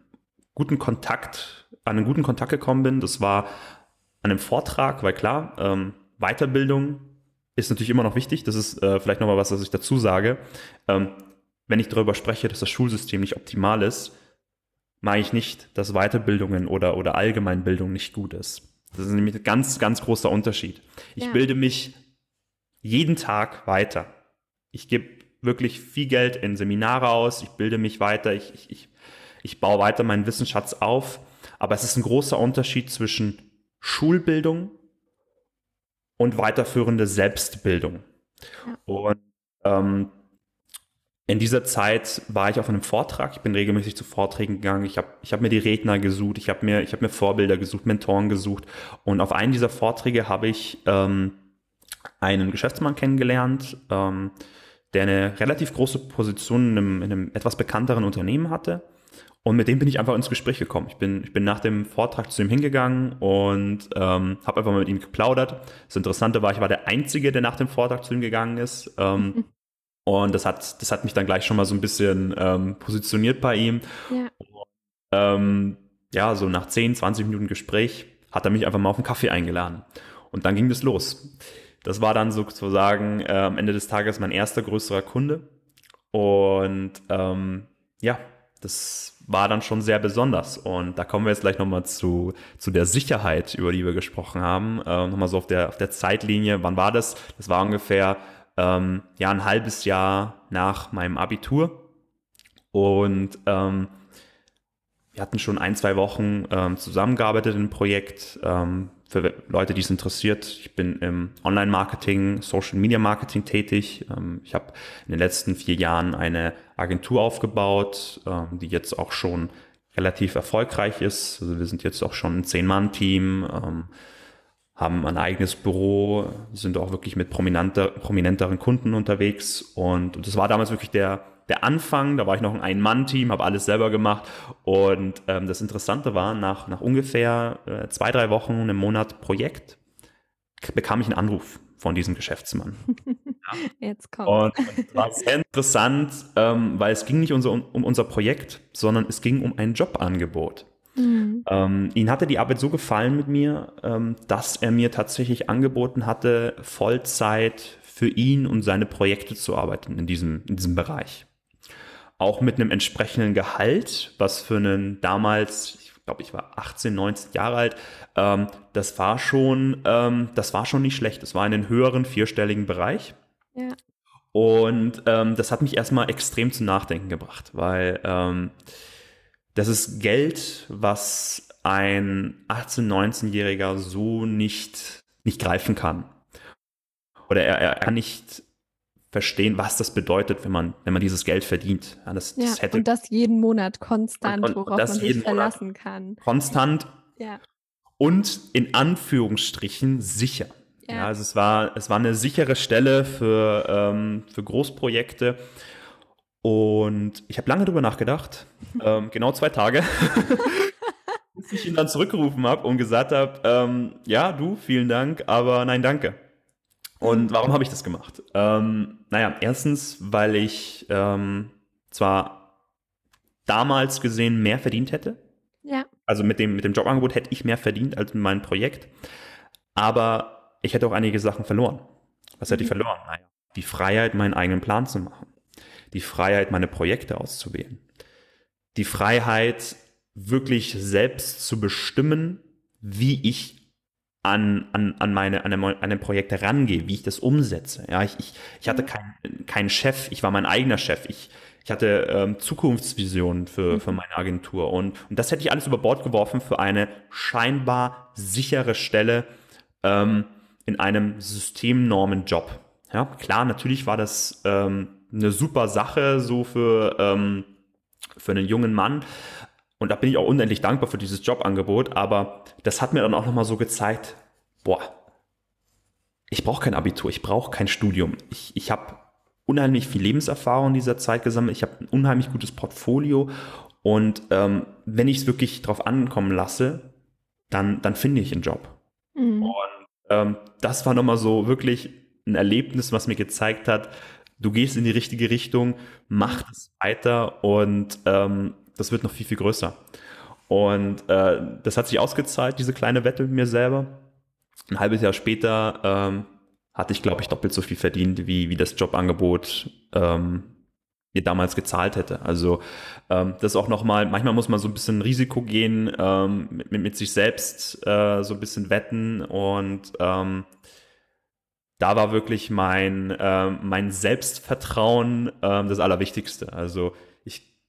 guten Kontakt, an einen guten Kontakt gekommen bin. Das war an einem Vortrag, weil klar, ähm, Weiterbildung ist natürlich immer noch wichtig. Das ist äh, vielleicht nochmal was, was ich dazu sage. Ähm, wenn ich darüber spreche, dass das Schulsystem nicht optimal ist, meine ich nicht, dass Weiterbildungen oder, oder Allgemeinbildung nicht gut ist. Das ist nämlich ein ganz, ganz großer Unterschied. Ich ja. bilde mich jeden Tag weiter. Ich gebe wirklich viel Geld in Seminare aus, ich bilde mich weiter, ich, ich, ich, ich baue weiter meinen Wissensschatz auf. Aber es ist ein großer Unterschied zwischen Schulbildung und weiterführende Selbstbildung. Ja. Und ähm, in dieser Zeit war ich auf einem Vortrag. Ich bin regelmäßig zu Vorträgen gegangen. Ich habe ich hab mir die Redner gesucht. Ich habe mir, ich hab mir Vorbilder gesucht, Mentoren gesucht. Und auf einen dieser Vorträge habe ich ähm, einen Geschäftsmann kennengelernt, ähm, der eine relativ große Position in einem, in einem etwas bekannteren Unternehmen hatte. Und mit dem bin ich einfach ins Gespräch gekommen. Ich bin, ich bin nach dem Vortrag zu ihm hingegangen und ähm, habe einfach mal mit ihm geplaudert. Das Interessante war, ich war der Einzige, der nach dem Vortrag zu ihm gegangen ist. Ähm, Und das hat, das hat mich dann gleich schon mal so ein bisschen ähm, positioniert bei ihm. Ja. Und, ähm, ja, so nach 10, 20 Minuten Gespräch hat er mich einfach mal auf einen Kaffee eingeladen. Und dann ging das los. Das war dann sozusagen äh, am Ende des Tages mein erster größerer Kunde. Und ähm, ja, das war dann schon sehr besonders. Und da kommen wir jetzt gleich nochmal zu, zu der Sicherheit, über die wir gesprochen haben. Äh, nochmal so auf der, auf der Zeitlinie. Wann war das? Das war ungefähr ähm, ja ein halbes Jahr nach meinem Abitur. Und ähm, wir hatten schon ein, zwei Wochen ähm, zusammengearbeitet im Projekt. Ähm, für Leute, die es interessiert. Ich bin im Online-Marketing, Social-Media-Marketing tätig. Ähm, ich habe in den letzten vier Jahren eine Agentur aufgebaut, ähm, die jetzt auch schon relativ erfolgreich ist. Also wir sind jetzt auch schon ein Zehn-Mann-Team. Ähm, haben ein eigenes Büro, sind auch wirklich mit prominenter, prominenteren Kunden unterwegs. Und, und das war damals wirklich der, der Anfang. Da war ich noch ein Ein-Mann-Team, habe alles selber gemacht. Und ähm, das Interessante war, nach, nach ungefähr äh, zwei, drei Wochen, einem Monat Projekt, bekam ich einen Anruf von diesem Geschäftsmann. Jetzt kommt. Und, und war sehr interessant, ähm, weil es ging nicht unser, um unser Projekt, sondern es ging um ein Jobangebot. Mhm. Ähm, ihn hatte die Arbeit so gefallen mit mir, ähm, dass er mir tatsächlich angeboten hatte, Vollzeit für ihn und seine Projekte zu arbeiten in diesem, in diesem Bereich. Auch mit einem entsprechenden Gehalt, was für einen damals, glaube, ich war 18, 19 Jahre alt, ähm, das war schon, ähm, das war schon nicht schlecht. Das war in einem höheren vierstelligen Bereich. Ja. Und ähm, das hat mich erstmal extrem zum Nachdenken gebracht, weil ähm, das ist Geld, was ein 18-, 19-Jähriger so nicht, nicht greifen kann. Oder er, er kann nicht verstehen, was das bedeutet, wenn man, wenn man dieses Geld verdient. Ja, das, ja, das hätte, und das jeden Monat konstant, und, und, worauf man sich verlassen Monat kann. Konstant ja. und in Anführungsstrichen sicher. Ja. ja. also es war, es war eine sichere Stelle für, ähm, für Großprojekte. Und ich habe lange drüber nachgedacht, ähm, genau zwei Tage, bis ich ihn dann zurückgerufen habe und gesagt habe, ähm, ja, du, vielen Dank, aber nein, danke. Und warum habe ich das gemacht? Ähm, naja, erstens, weil ich ähm, zwar damals gesehen mehr verdient hätte. Ja. Also mit dem, mit dem Jobangebot hätte ich mehr verdient als mit meinem Projekt. Aber ich hätte auch einige Sachen verloren. Was hätte ich mhm. verloren? Naja, die Freiheit, meinen eigenen Plan zu machen die Freiheit, meine Projekte auszuwählen. Die Freiheit, wirklich selbst zu bestimmen, wie ich an, an, an meine, an meine Projekte rangehe, wie ich das umsetze. Ja, ich, ich, ich hatte keinen keinen Chef, ich war mein eigener Chef. Ich, ich hatte ähm, Zukunftsvisionen für, für meine Agentur und, und das hätte ich alles über Bord geworfen für eine scheinbar sichere Stelle ähm, in einem systemnormen Job. Ja, klar, natürlich war das ähm, eine super Sache so für, ähm, für einen jungen Mann, und da bin ich auch unendlich dankbar für dieses Jobangebot, aber das hat mir dann auch nochmal so gezeigt, boah, ich brauche kein Abitur, ich brauche kein Studium. Ich, ich habe unheimlich viel Lebenserfahrung in dieser Zeit gesammelt, ich habe ein unheimlich gutes Portfolio und ähm, wenn ich es wirklich drauf ankommen lasse, dann, dann finde ich einen Job. Mhm. Und ähm, das war nochmal so wirklich ein Erlebnis, was mir gezeigt hat, du gehst in die richtige Richtung, mach es weiter und ähm, das wird noch viel, viel größer. Und äh, das hat sich ausgezahlt, diese kleine Wette mit mir selber. Ein halbes Jahr später ähm, hatte ich, glaube ich, doppelt so viel verdient, wie, wie das Jobangebot ähm, mir damals gezahlt hätte. Also ähm, das auch nochmal, manchmal muss man so ein bisschen Risiko gehen, ähm, mit, mit sich selbst äh, so ein bisschen wetten und ähm, da war wirklich mein, äh, mein Selbstvertrauen äh, das Allerwichtigste. Also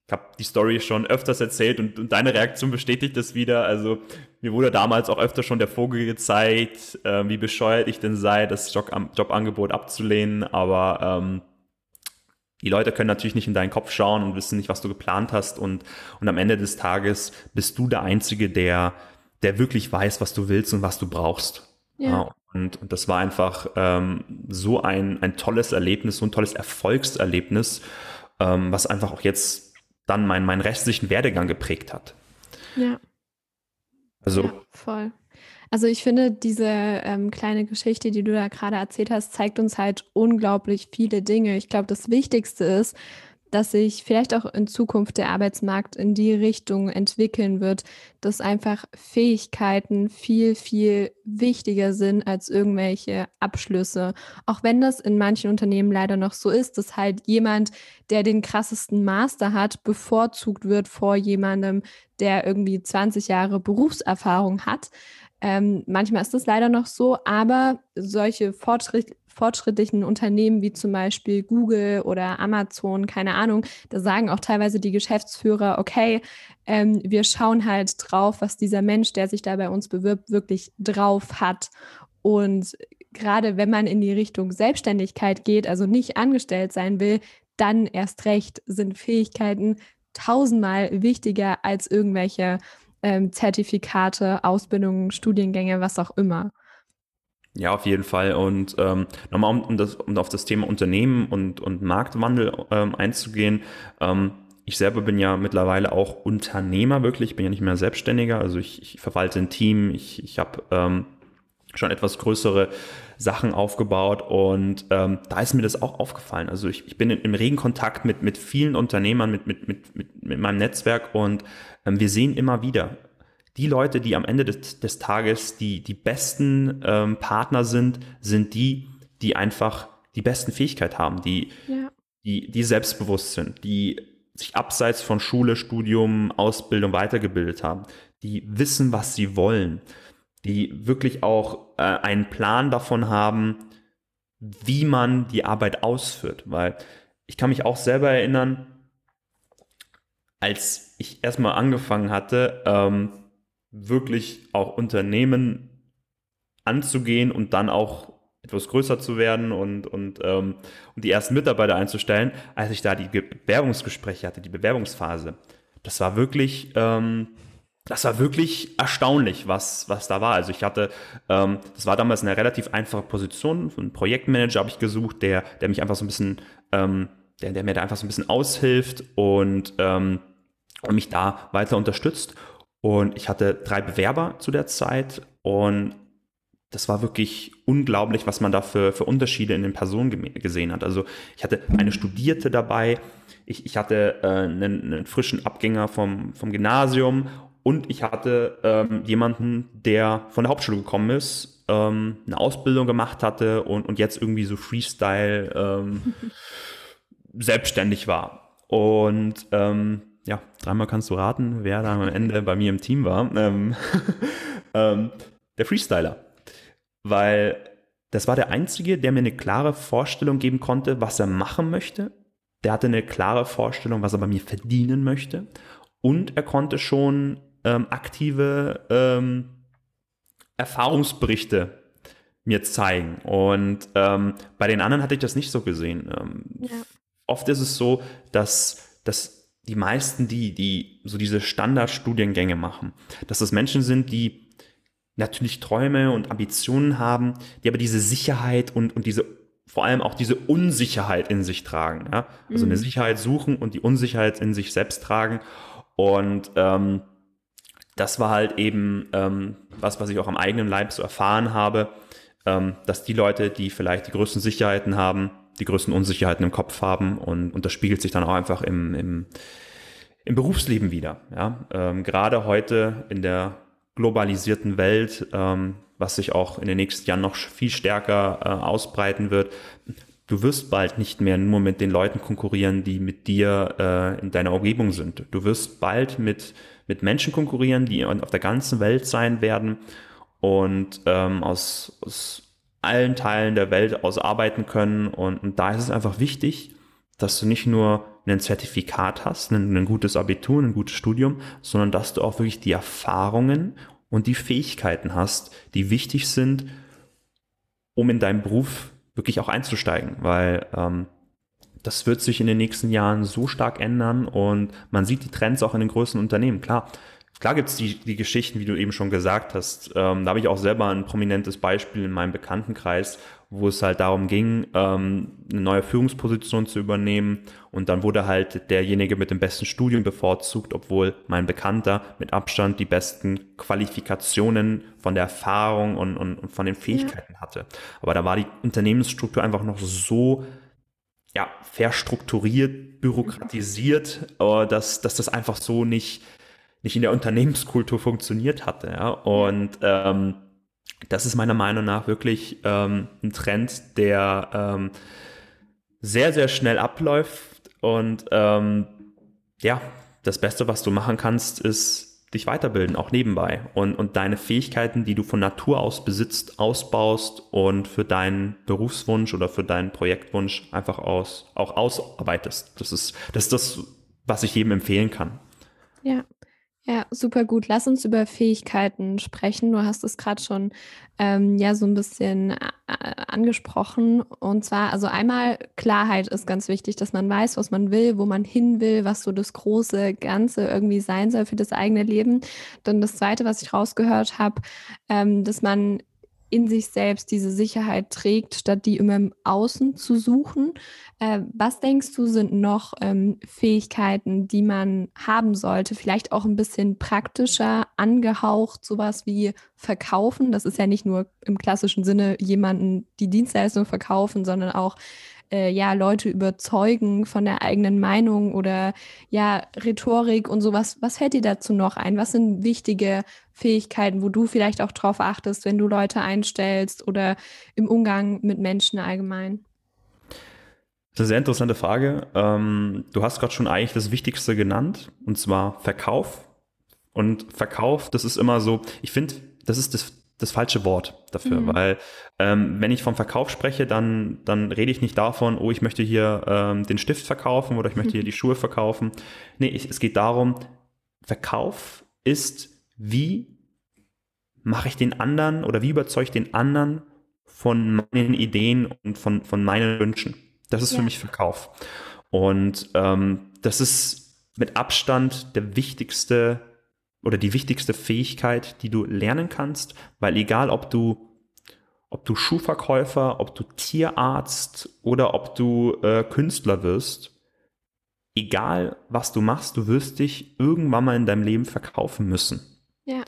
ich habe die Story schon öfters erzählt und, und, deine Reaktion bestätigt das wieder. Also mir wurde damals auch öfter schon der Vogel gezeigt, äh, wie bescheuert ich denn sei, das Job, Jobangebot abzulehnen. Aber ähm, die Leute können natürlich nicht in deinen Kopf schauen und wissen nicht, was du geplant hast. Und, und am Ende des Tages bist du der Einzige, der, der wirklich weiß, was du willst und was du brauchst. Ja. ja und, und, das war einfach ähm, so ein, ein tolles Erlebnis, so ein tolles Erfolgserlebnis, ähm, was einfach auch jetzt dann mein, meinen restlichen Werdegang geprägt hat. Ja. Also. Ja, voll. Also ich finde, diese ähm, kleine Geschichte, die du da gerade erzählt hast, zeigt uns halt unglaublich viele Dinge. Ich glaube, das Wichtigste ist, dass sich vielleicht auch in Zukunft der Arbeitsmarkt in die Richtung entwickeln wird, dass einfach Fähigkeiten viel, viel wichtiger sind als irgendwelche Abschlüsse. Auch wenn das in manchen Unternehmen leider noch so ist, dass halt jemand, der den krassesten Master hat, bevorzugt wird vor jemandem, der irgendwie 20 Jahre Berufserfahrung hat. Ähm, manchmal ist das leider noch so, aber solche Fortschritt, fortschrittlichen Unternehmen wie zum Beispiel Google oder Amazon, keine Ahnung, da sagen auch teilweise die Geschäftsführer, okay, ähm, wir schauen halt drauf, was dieser Mensch, der sich da bei uns bewirbt, wirklich drauf hat. Und gerade wenn man in die Richtung Selbstständigkeit geht, also nicht angestellt sein will, dann erst recht sind Fähigkeiten tausendmal wichtiger als irgendwelche ähm, Zertifikate, Ausbildungen, Studiengänge, was auch immer. Ja, auf jeden Fall. Und ähm, nochmal, um, das, um auf das Thema Unternehmen und, und Marktwandel ähm, einzugehen. Ähm, ich selber bin ja mittlerweile auch Unternehmer wirklich, ich bin ja nicht mehr Selbstständiger. Also ich, ich verwalte ein Team, ich, ich habe ähm, schon etwas größere Sachen aufgebaut und ähm, da ist mir das auch aufgefallen. Also ich, ich bin in, im regen Kontakt mit, mit vielen Unternehmern, mit, mit, mit, mit, mit meinem Netzwerk und ähm, wir sehen immer wieder, die Leute, die am Ende des, des Tages die, die besten ähm, Partner sind, sind die, die einfach die besten Fähigkeit haben, die, ja. die, die selbstbewusst sind, die sich abseits von Schule, Studium, Ausbildung weitergebildet haben, die wissen, was sie wollen, die wirklich auch äh, einen Plan davon haben, wie man die Arbeit ausführt. Weil ich kann mich auch selber erinnern, als ich erstmal angefangen hatte, ähm, wirklich auch Unternehmen anzugehen und dann auch etwas größer zu werden und, und, ähm, und die ersten Mitarbeiter einzustellen, als ich da die Bewerbungsgespräche hatte, die Bewerbungsphase. Das war wirklich, ähm, das war wirklich erstaunlich, was, was da war. Also ich hatte, ähm, das war damals eine relativ einfache Position, einen Projektmanager habe ich gesucht, der, der mich einfach so ein bisschen, ähm, der, der mir da einfach so ein bisschen aushilft und, ähm, und mich da weiter unterstützt. Und ich hatte drei Bewerber zu der Zeit und das war wirklich unglaublich, was man da für, für Unterschiede in den Personen gesehen hat. Also ich hatte eine Studierte dabei, ich, ich hatte äh, einen, einen, frischen Abgänger vom, vom Gymnasium und ich hatte ähm, jemanden, der von der Hauptschule gekommen ist, ähm, eine Ausbildung gemacht hatte und, und jetzt irgendwie so Freestyle ähm, selbstständig war. Und ähm, ja, dreimal kannst du raten, wer da am Ende bei mir im Team war. Ähm, ähm, der Freestyler. weil das war der Einzige, der mir eine klare Vorstellung geben konnte, was er machen möchte. Der hatte eine klare Vorstellung, was er bei mir verdienen möchte. Und er konnte schon ähm, aktive ähm, Erfahrungsberichte mir zeigen. Und ähm, bei den anderen hatte ich das nicht so gesehen. Ähm, ja. Oft ist es so, dass, dass die meisten, die, die so diese Standardstudiengänge machen, dass das Menschen sind, die natürlich Träume und Ambitionen haben, die aber diese Sicherheit und, und diese vor allem auch diese Unsicherheit in sich tragen. Ja? Also mhm. eine Sicherheit suchen und die Unsicherheit in sich selbst tragen. Und ähm, das war halt eben ähm, was, was ich auch am eigenen Leib so erfahren habe, ähm, dass die Leute, die vielleicht die größten Sicherheiten haben, die größten Unsicherheiten im Kopf haben und, und das spiegelt sich dann auch einfach im, im, im Berufsleben wieder. Ja? Ähm, gerade heute in der globalisierten Welt, ähm, was sich auch in den nächsten Jahren noch viel stärker äh, ausbreiten wird. Du wirst bald nicht mehr nur mit den Leuten konkurrieren, die mit dir äh, in deiner Umgebung sind. Du wirst bald mit, mit Menschen konkurrieren, die auf der ganzen Welt sein werden und ähm, aus, aus allen Teilen der Welt aus arbeiten können. Und, und da ist es einfach wichtig, dass du nicht nur ein Zertifikat hast, ein, ein gutes Abitur, ein gutes Studium, sondern dass du auch wirklich die Erfahrungen und die Fähigkeiten hast, die wichtig sind, um in deinen Beruf wirklich auch einzusteigen, weil ähm, das wird sich in den nächsten Jahren so stark ändern und man sieht die Trends auch in den größten Unternehmen. Klar, Klar gibt es die, die Geschichten, wie du eben schon gesagt hast. Ähm, da habe ich auch selber ein prominentes Beispiel in meinem Bekanntenkreis, wo es halt darum ging, ähm, eine neue Führungsposition zu übernehmen. Und dann wurde halt derjenige mit dem besten Studium bevorzugt, obwohl mein Bekannter mit Abstand die besten Qualifikationen von der Erfahrung und, und, und von den Fähigkeiten ja. hatte. Aber da war die Unternehmensstruktur einfach noch so ja, verstrukturiert, bürokratisiert, äh, dass, dass das einfach so nicht nicht in der Unternehmenskultur funktioniert hatte. Ja? Und ähm, das ist meiner Meinung nach wirklich ähm, ein Trend, der ähm, sehr, sehr schnell abläuft. Und ähm, ja, das Beste, was du machen kannst, ist dich weiterbilden, auch nebenbei. Und, und deine Fähigkeiten, die du von Natur aus besitzt, ausbaust und für deinen Berufswunsch oder für deinen Projektwunsch einfach aus, auch ausarbeitest. Das ist, das ist das, was ich jedem empfehlen kann. Ja, ja, super gut. Lass uns über Fähigkeiten sprechen. Du hast es gerade schon ähm, ja so ein bisschen äh, angesprochen. Und zwar, also einmal Klarheit ist ganz wichtig, dass man weiß, was man will, wo man hin will, was so das große Ganze irgendwie sein soll für das eigene Leben. Dann das Zweite, was ich rausgehört habe, ähm, dass man in sich selbst diese Sicherheit trägt, statt die immer im Außen zu suchen. Äh, was denkst du, sind noch ähm, Fähigkeiten, die man haben sollte? Vielleicht auch ein bisschen praktischer angehaucht, sowas wie verkaufen. Das ist ja nicht nur im klassischen Sinne jemanden die Dienstleistung verkaufen, sondern auch äh, ja Leute überzeugen von der eigenen Meinung oder ja Rhetorik und sowas. Was fällt dir dazu noch ein? Was sind wichtige Fähigkeiten, wo du vielleicht auch drauf achtest, wenn du Leute einstellst oder im Umgang mit Menschen allgemein? Das ist eine sehr interessante Frage. Ähm, du hast gerade schon eigentlich das Wichtigste genannt, und zwar Verkauf. Und Verkauf, das ist immer so, ich finde, das ist das das falsche Wort dafür, mhm. weil ähm, wenn ich vom Verkauf spreche, dann, dann rede ich nicht davon, oh, ich möchte hier ähm, den Stift verkaufen oder ich möchte hier die Schuhe verkaufen. Nee, ich, es geht darum, Verkauf ist, wie mache ich den anderen oder wie überzeuge ich den anderen von meinen Ideen und von, von meinen Wünschen. Das ist ja. für mich Verkauf. Und ähm, das ist mit Abstand der wichtigste oder die wichtigste Fähigkeit, die du lernen kannst, weil egal ob du ob du Schuhverkäufer, ob du Tierarzt oder ob du äh, Künstler wirst, egal was du machst, du wirst dich irgendwann mal in deinem Leben verkaufen müssen. Ja.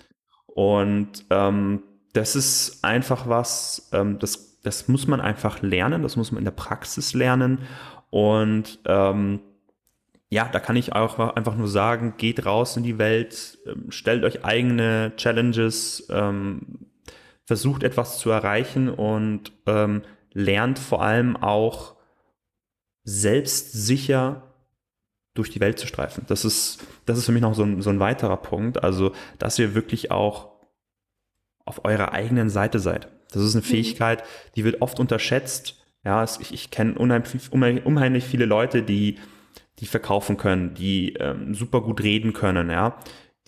Und ähm, das ist einfach was, ähm, das, das muss man einfach lernen, das muss man in der Praxis lernen. Und ähm, ja, da kann ich auch einfach nur sagen, geht raus in die Welt, ähm, stellt euch eigene Challenges, ähm, versucht etwas zu erreichen und ähm, lernt vor allem auch selbstsicher durch die Welt zu streifen. Das ist, das ist für mich noch so ein, so ein weiterer Punkt. Also, dass ihr wirklich auch auf eurer eigenen Seite seid. Das ist eine mhm. Fähigkeit, die wird oft unterschätzt. Ja, ich, ich kenne unheimlich, unheimlich viele Leute, die, die verkaufen können, die ähm, super gut reden können, ja,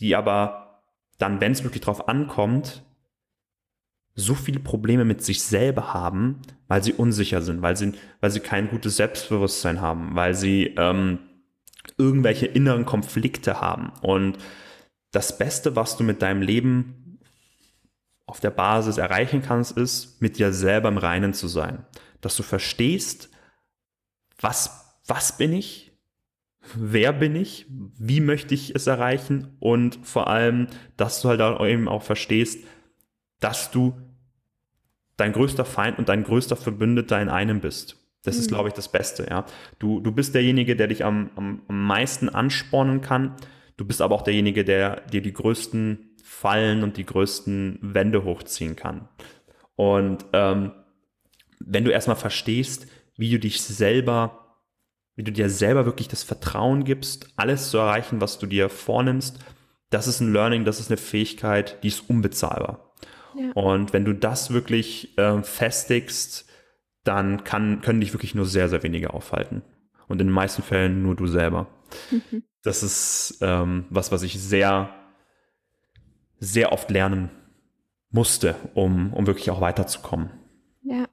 die aber dann, wenn es wirklich drauf ankommt, so viele Probleme mit sich selber haben, weil sie unsicher sind, weil sie, weil sie kein gutes Selbstbewusstsein haben, weil sie ähm, irgendwelche inneren Konflikte haben. Und das Beste, was du mit deinem Leben auf der Basis erreichen kannst, ist, mit dir selber im Reinen zu sein. Dass du verstehst, was, was bin ich, wer bin ich, wie möchte ich es erreichen und vor allem, dass du halt eben auch verstehst, dass du dein größter Feind und dein größter Verbündeter in einem bist. Das mhm. ist, glaube ich, das Beste. Ja, du, du bist derjenige, der dich am, am, am meisten anspornen kann. Du bist aber auch derjenige, der dir die größten Fallen und die größten Wände hochziehen kann. Und ähm, wenn du erstmal verstehst, wie du dich selber, wie du dir selber wirklich das Vertrauen gibst, alles zu erreichen, was du dir vornimmst, das ist ein Learning, das ist eine Fähigkeit, die ist unbezahlbar. Und wenn du das wirklich äh, festigst, dann kann, können dich wirklich nur sehr, sehr wenige aufhalten. Und in den meisten Fällen nur du selber. Mhm. Das ist ähm, was, was ich sehr, sehr oft lernen musste, um, um wirklich auch weiterzukommen. Ja.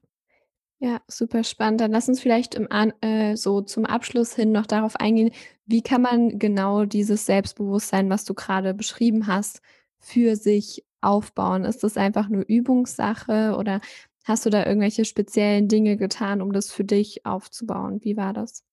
Ja, super spannend. Dann lass uns vielleicht im An äh, so zum Abschluss hin noch darauf eingehen, wie kann man genau dieses Selbstbewusstsein, was du gerade beschrieben hast, für sich aufbauen? Ist das einfach nur Übungssache oder hast du da irgendwelche speziellen Dinge getan, um das für dich aufzubauen? Wie war das?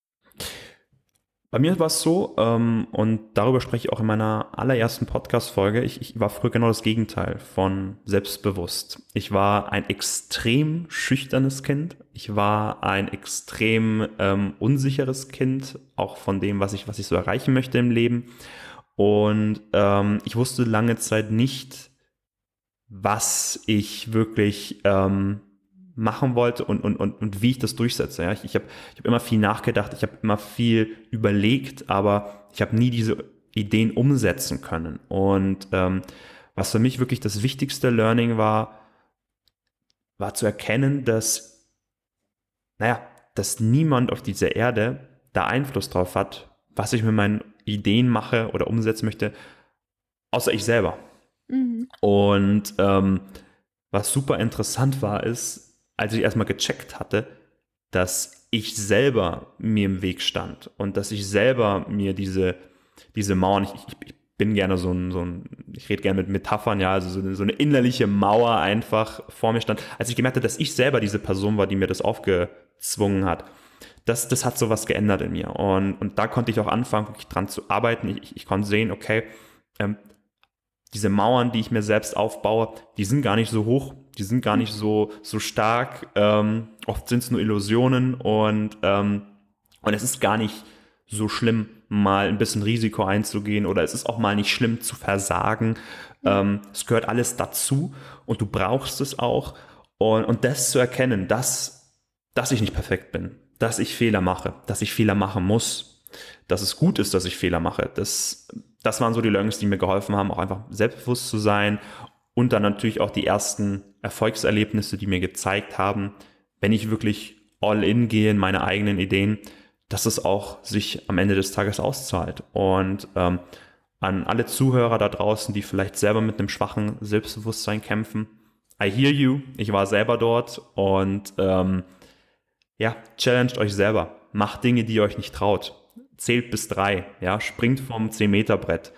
Bei mir war es so, ähm, und darüber spreche ich auch in meiner allerersten Podcast-Folge, ich, ich, war früher genau das Gegenteil von selbstbewusst. Ich war ein extrem schüchternes Kind. Ich war ein extrem ähm, unsicheres Kind, auch von dem, was ich, was ich so erreichen möchte im Leben. Und ähm, ich wusste lange Zeit nicht, was ich wirklich ähm, machen wollte und, und, und, und wie ich das durchsetze. Ja? Ich, ich habe ich hab immer viel nachgedacht, ich habe immer viel überlegt, aber ich habe nie diese Ideen umsetzen können. Und ähm, was für mich wirklich das wichtigste Learning war, war zu erkennen, dass, naja, dass niemand auf dieser Erde da Einfluss drauf hat, was ich mit meinen Ideen mache oder umsetzen möchte, außer ich selber. Mhm. Und ähm, was super interessant war, ist, als ich erstmal gecheckt hatte, dass ich selber mir im Weg stand und dass ich selber mir diese, diese Mauern, ich, ich, ich bin gerne so ein, so ein, ich rede gerne mit Metaphern, ja, also so eine, so eine innerliche Mauer einfach vor mir stand. Als ich gemerkt habe, dass ich selber diese Person war, die mir das aufgezwungen hat, das, das hat so was geändert in mir. Und, und da konnte ich auch anfangen, wirklich dran zu arbeiten. Ich, ich konnte sehen, okay, ähm, diese Mauern, die ich mir selbst aufbaue, die sind gar nicht so hoch, die sind gar nicht so, so stark. Ähm, oft sind es nur Illusionen und, ähm, und es ist gar nicht so schlimm, mal ein bisschen Risiko einzugehen oder es ist auch mal nicht schlimm zu versagen. Ähm, es gehört alles dazu und du brauchst es auch. Und, und das zu erkennen, dass, dass ich nicht perfekt bin, dass ich Fehler mache, dass ich Fehler machen muss, dass es gut ist, dass ich Fehler mache, das das waren so die Learnings, die mir geholfen haben, auch einfach selbstbewusst zu sein und dann natürlich auch die ersten Erfolgserlebnisse, die mir gezeigt haben, wenn ich wirklich all in gehe in meine eigenen Ideen, dass es auch sich am Ende des Tages auszahlt. Und ähm, an alle Zuhörer da draußen, die vielleicht selber mit einem schwachen Selbstbewusstsein kämpfen, I hear you, ich war selber dort und ähm, ja, challenged euch selber, macht Dinge, die ihr euch nicht traut zählt bis drei, ja, springt vom 10-Meter-Brett.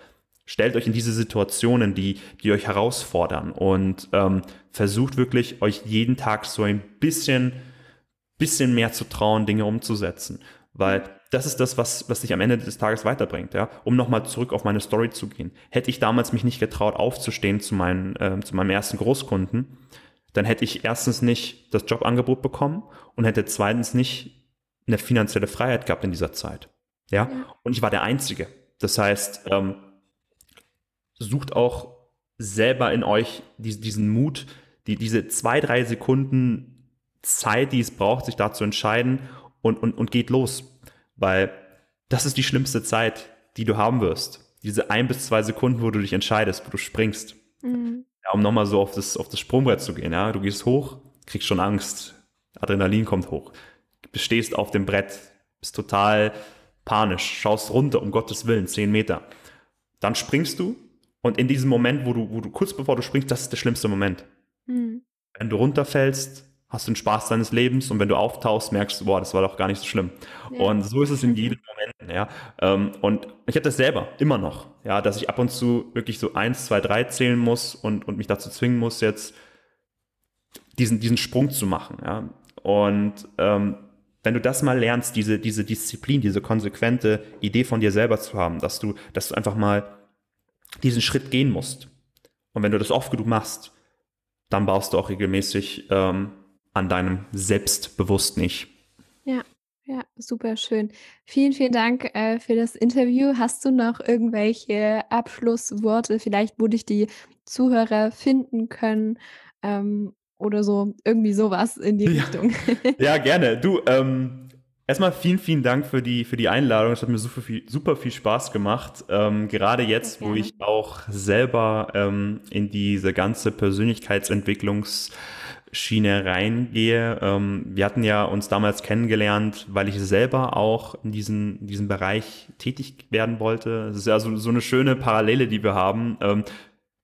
Stellt euch in diese Situationen, die, die euch herausfordern und ähm, versucht wirklich, euch jeden Tag so ein bisschen, bisschen mehr zu trauen, Dinge umzusetzen. Weil das ist das, was, was dich am Ende des Tages weiterbringt, ja. Um nochmal zurück auf meine Story zu gehen. Hätte ich damals mich nicht getraut, aufzustehen zu, meinen, äh, zu meinem ersten Großkunden, dann hätte ich erstens nicht das Jobangebot bekommen und hätte zweitens nicht eine finanzielle Freiheit gehabt in dieser Zeit. Ja? Und ich war der Einzige. Das heißt, ähm, sucht auch selber in euch diesen Mut, die, diese zwei, drei Sekunden Zeit, die es braucht, sich da zu entscheiden und, und, und geht los. Weil das ist die schlimmste Zeit, die du haben wirst. Diese ein bis zwei Sekunden, wo du dich entscheidest, wo du springst. Mhm. Ja, um nochmal so auf das, auf das Sprungbrett zu gehen. Ja? Du gehst hoch, kriegst schon Angst, Adrenalin kommt hoch. Du stehst auf dem Brett, bist total panisch, schaust runter, um Gottes Willen, zehn Meter. Dann springst du und in diesem Moment, wo du, wo du kurz bevor du springst, das ist der schlimmste Moment. Mhm. Wenn du runterfällst, hast du den Spaß deines Lebens und wenn du auftauchst, merkst du, boah, das war doch gar nicht so schlimm. Ja. Und so ist es in jedem Moment, ja. Ähm, und ich habe das selber immer noch, ja, dass ich ab und zu wirklich so eins, zwei, drei zählen muss und, und mich dazu zwingen muss, jetzt diesen, diesen Sprung zu machen, ja. Und ähm, wenn du das mal lernst, diese, diese Disziplin, diese konsequente Idee von dir selber zu haben, dass du, dass du einfach mal diesen Schritt gehen musst. Und wenn du das oft genug machst, dann baust du auch regelmäßig ähm, an deinem Selbstbewusst nicht. Ja, ja, super schön. Vielen, vielen Dank äh, für das Interview. Hast du noch irgendwelche Abschlussworte, vielleicht, wo dich die Zuhörer finden können? Ähm, oder so, irgendwie sowas in die ja. Richtung. ja, gerne. Du, ähm, erstmal vielen, vielen Dank für die, für die Einladung. Es hat mir super viel, super viel Spaß gemacht. Ähm, gerade jetzt, wo ich auch selber ähm, in diese ganze Persönlichkeitsentwicklungsschiene reingehe. Ähm, wir hatten ja uns damals kennengelernt, weil ich selber auch in, diesen, in diesem Bereich tätig werden wollte. Es ist ja so, so eine schöne Parallele, die wir haben. Ähm,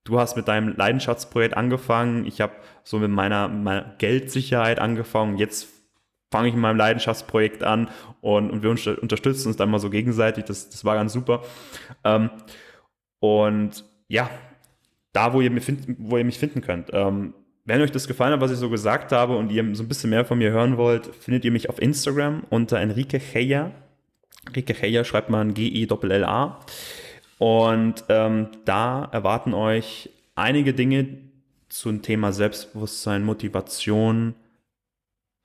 du hast mit deinem Leidenschaftsprojekt angefangen, ich habe so mit meiner, meiner, Geldsicherheit angefangen, jetzt fange ich mit meinem Leidenschaftsprojekt an und, und wir unterstützen uns dann mal so gegenseitig, das, das war ganz super. Ähm, und ja, da, wo ihr, mich find, wo ihr mich finden könnt. Ähm, wenn euch das gefallen hat, was ich so gesagt habe und ihr so ein bisschen mehr von mir hören wollt, findet ihr mich auf Instagram unter Enrique Cheya. Enrique Cheya schreibt man G-E-L-L-A. Und ähm, da erwarten euch einige Dinge zum Thema Selbstbewusstsein, Motivation,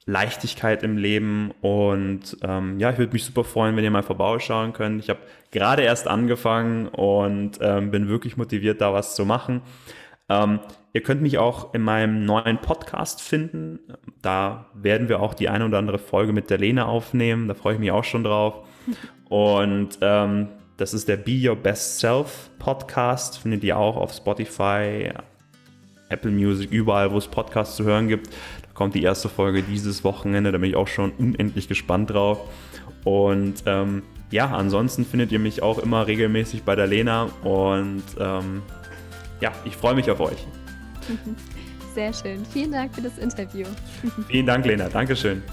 Leichtigkeit im Leben und ähm, ja, ich würde mich super freuen, wenn ihr mal vorbeischauen könnt. Ich habe gerade erst angefangen und ähm, bin wirklich motiviert, da was zu machen. Ähm, ihr könnt mich auch in meinem neuen Podcast finden. Da werden wir auch die eine oder andere Folge mit der Lena aufnehmen. Da freue ich mich auch schon drauf. Und ähm, das ist der Be Your Best Self Podcast. Findet ihr auch auf Spotify, Apple Music, überall, wo es Podcasts zu hören gibt. Da kommt die erste Folge dieses Wochenende. Da bin ich auch schon unendlich gespannt drauf. Und ähm, ja, ansonsten findet ihr mich auch immer regelmäßig bei der Lena. Und ähm, ja, ich freue mich auf euch. Sehr schön. Vielen Dank für das Interview. Vielen Dank, Lena. Dankeschön.